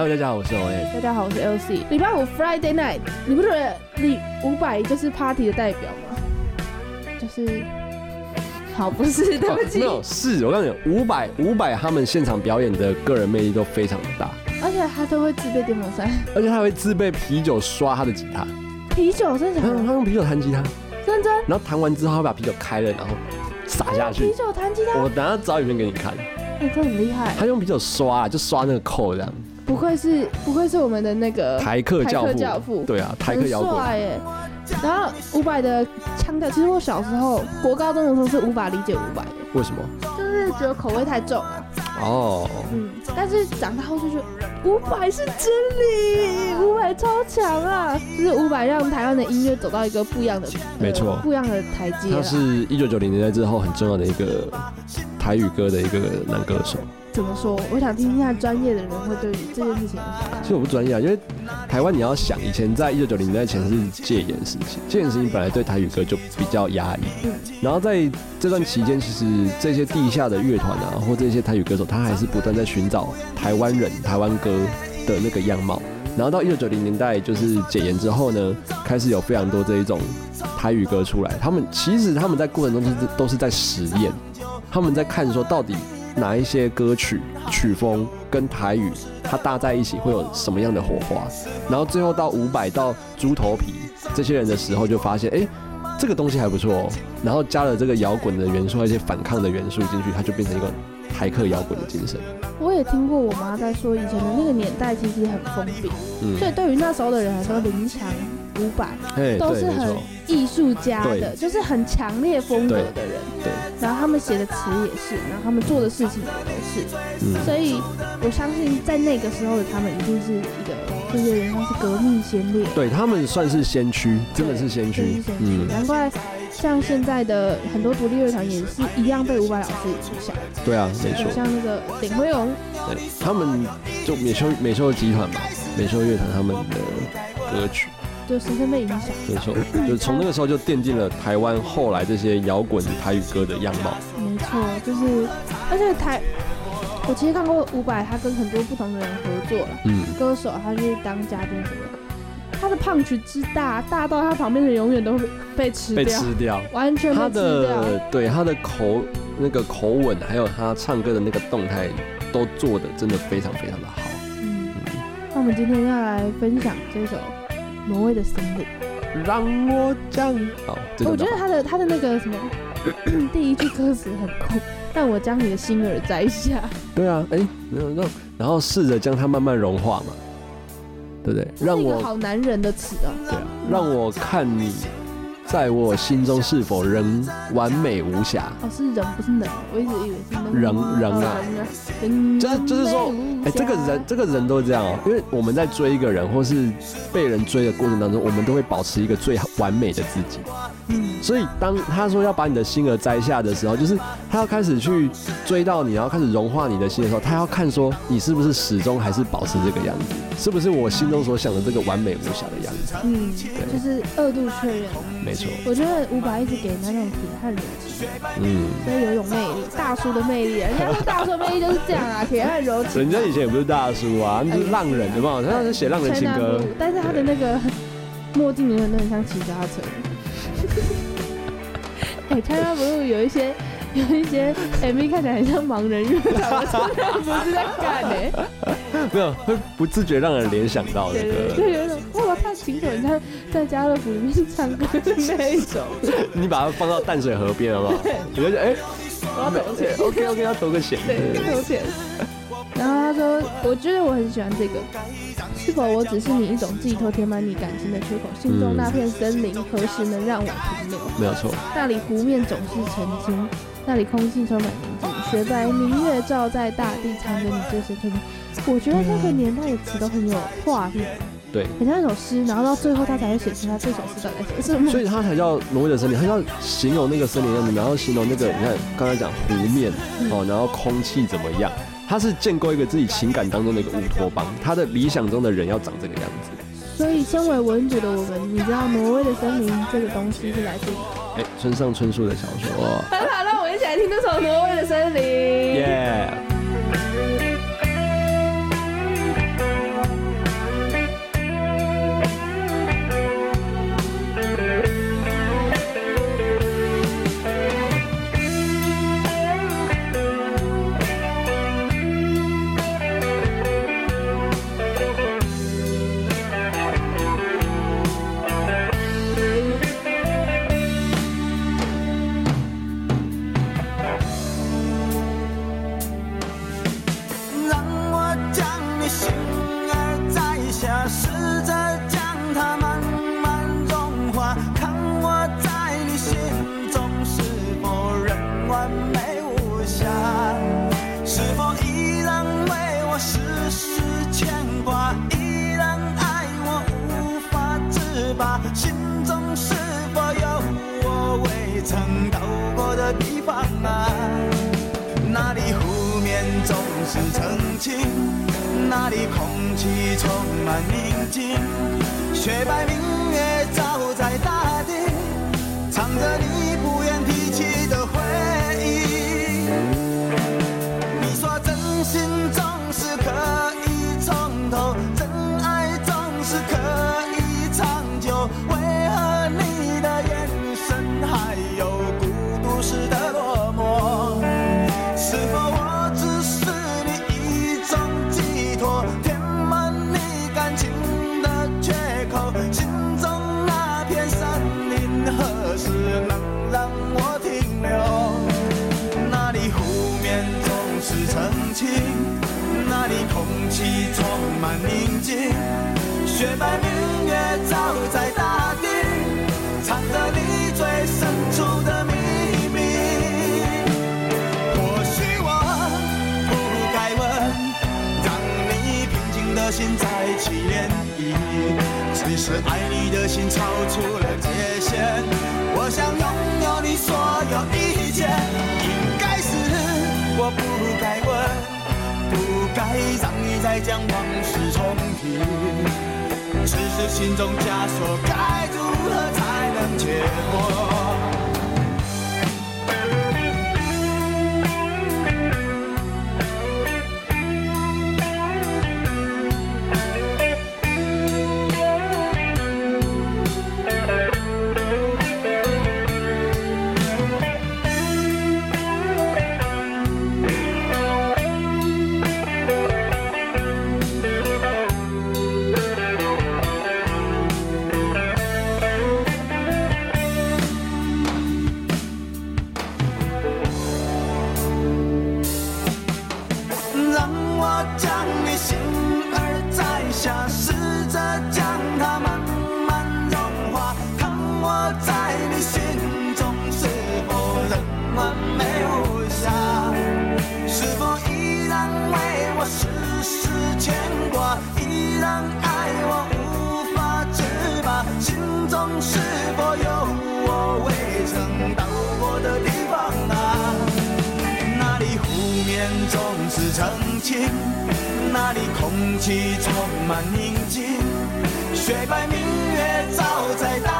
Hello，大家好，我是 O A。大家好，我是 LC。礼拜五 Friday night，你不觉得你五百就是 party 的代表吗？就是，好，不是，对不起没。有，是我告诉你，五百五百他们现场表演的个人魅力都非常的大，而且他都会自备电风扇、而且他会自备啤酒刷他的吉他，啤酒，真的假的？他他用啤酒弹吉他，认真？然后弹完之后他把啤酒开了，然后洒下去啤。酒弹吉他，我等下找影片给你看，哎、这很厉害。他用啤酒刷，就刷那个扣这样。不愧是不愧是我们的那个台客教父，教父对啊，台客摇滚，很帅耶。然后伍佰的腔调，其实我小时候国高中的时候是无法理解伍佰的，为什么？就是觉得口味太重啊。哦，嗯，但是长大后就觉得伍佰是真理，伍佰超强啊！就是伍佰让台湾的音乐走到一个不一样的，没错不一样的台阶。他是一九九零年代之后很重要的一个台语歌的一个男歌手。怎么说？我想听一下专业的人会对于这件事情其实我不专业啊，因为台湾你要想，以前在一九九零年代前是戒严时期，戒严时期本来对台语歌就比较压抑，嗯然后在这段期间，其实这些地下的乐团啊，或这些台语歌手，他还是不断在寻找台湾人、台湾歌的那个样貌。然后到一九九零年代，就是解严之后呢，开始有非常多这一种台语歌出来。他们其实他们在过程中都是都是在实验，他们在看说到底哪一些歌曲曲风跟台语它搭在一起会有什么样的火花。然后最后到五百到猪头皮这些人的时候，就发现哎。诶这个东西还不错哦，然后加了这个摇滚的元素，还有一些反抗的元素进去，它就变成一个台客摇滚的精神。我也听过我妈在说，以前的那个年代其实很封闭，嗯，所以对于那时候的人来说，林强、伍佰哎，都是很，艺术家的，就是很强烈风格的人。对，然后他们写的词也是，然后他们做的事情也都是。嗯，所以我相信在那个时候的他们一定是一个，就是有点像是革命先烈，对他们算是先驱，真的是先驱。嗯，难怪像现在的很多独立乐团也是一样被伍佰老师影响，对啊，没错，像那个林辉荣，对，他们就美秀美秀集团嘛，美秀乐团他们的歌曲，就深深被影响。没错，就是从那个时候就奠定了台湾后来这些摇滚台语歌的样貌。没错，就是而且台，我其实看过伍佰，他跟很多不同的人合作了。嗯，歌手，他去当嘉宾什么的，他的胖曲之大，大到他旁边的人永远都会被吃被掉，吃掉。完全他被吃掉。的对他的口那个口吻，还有他唱歌的那个动态，都做的真的非常非常的好。嗯，那我们今天要来分享这首《挪威的森林》。让我将好，我觉得他的他的那个什么 第一句歌词很酷，但我将你的心儿摘下。对啊，哎，没有让，然后试着将它慢慢融化嘛，对不对？让是一个我好男人的词啊。对啊，让我看你在我心中是否仍完美无瑕。哦，是人不是能，我一直以为是能。人人啊人就是就是说，哎、这个人这个人都是这样哦、因为我们在追一个人或是被人追的过程当中，我们都会保持一个最完美的自己。嗯，所以当他说要把你的心儿摘下的时候，就是他要开始去追到你，然后开始融化你的心的时候，他要看说你是不是始终还是保持这个样子，是不是我心中所想的这个完美无瑕的样子？嗯，对就是二度确认。没错，我觉得伍佰一直给人家那种铁汉柔情，嗯，所以有一种魅力，大叔的魅力。人家说大叔的魅力就是这样啊，铁汉柔情。人家以前也不是大叔啊，那是浪人，对吧？他是写浪人情歌但是他的那个墨镜永远都很像骑脚踏车。哎，川川不是有一些有一些 MV 看起来很像盲人乐团，我真的不是在干呢、没有会不自觉让人联想到那对对对，个。清楚，你看在家乐福里面唱歌的那一种。你把它放到淡水河边，好不好？你就觉得哎我要投钱，，OK OK，要投个钱。对，投钱。然后他说：“我觉得我很喜欢这个，是否我只是你一种寄托填满你感情的缺口？心中那片森林何时能让我停留？没有错，那里湖面总是澄清，那里空气充满宁静，雪白明月照在大地，藏着你这些春天。我觉得那个年代的词都很有画面，对，很像一首诗，然后到最后他才会写出他这首诗到底在写什么。所以他才叫挪威的森林，他要形容那个森林样子，然后形容那个你看刚才讲湖面哦，然后空气怎么样，他是建构一个自己情感当中的一个乌托邦，他的理想中的人要长这个样子。所以，身为文主的我们，你知道挪威的森林这个东西是来自于哪？哎，村上春树的小说，很好，让我们一起来听这首《挪威的森林》。耶、吧？心中是否有我未曾到过的地方啊？那里湖面总是澄清，那里空气充满宁静，雪白明月照在大地，那里空气充满宁静，雪白明月照在大地，藏着你最深处的秘密。或许我不该问，让你平静的心再起涟漪。只是爱你的心超出了界限，我想拥有你所有一切。应该是我不该问，该让你再将往事重提。只是心中枷锁该如何才我将你心儿摘下，那里空气充满宁静，雪白明月照在大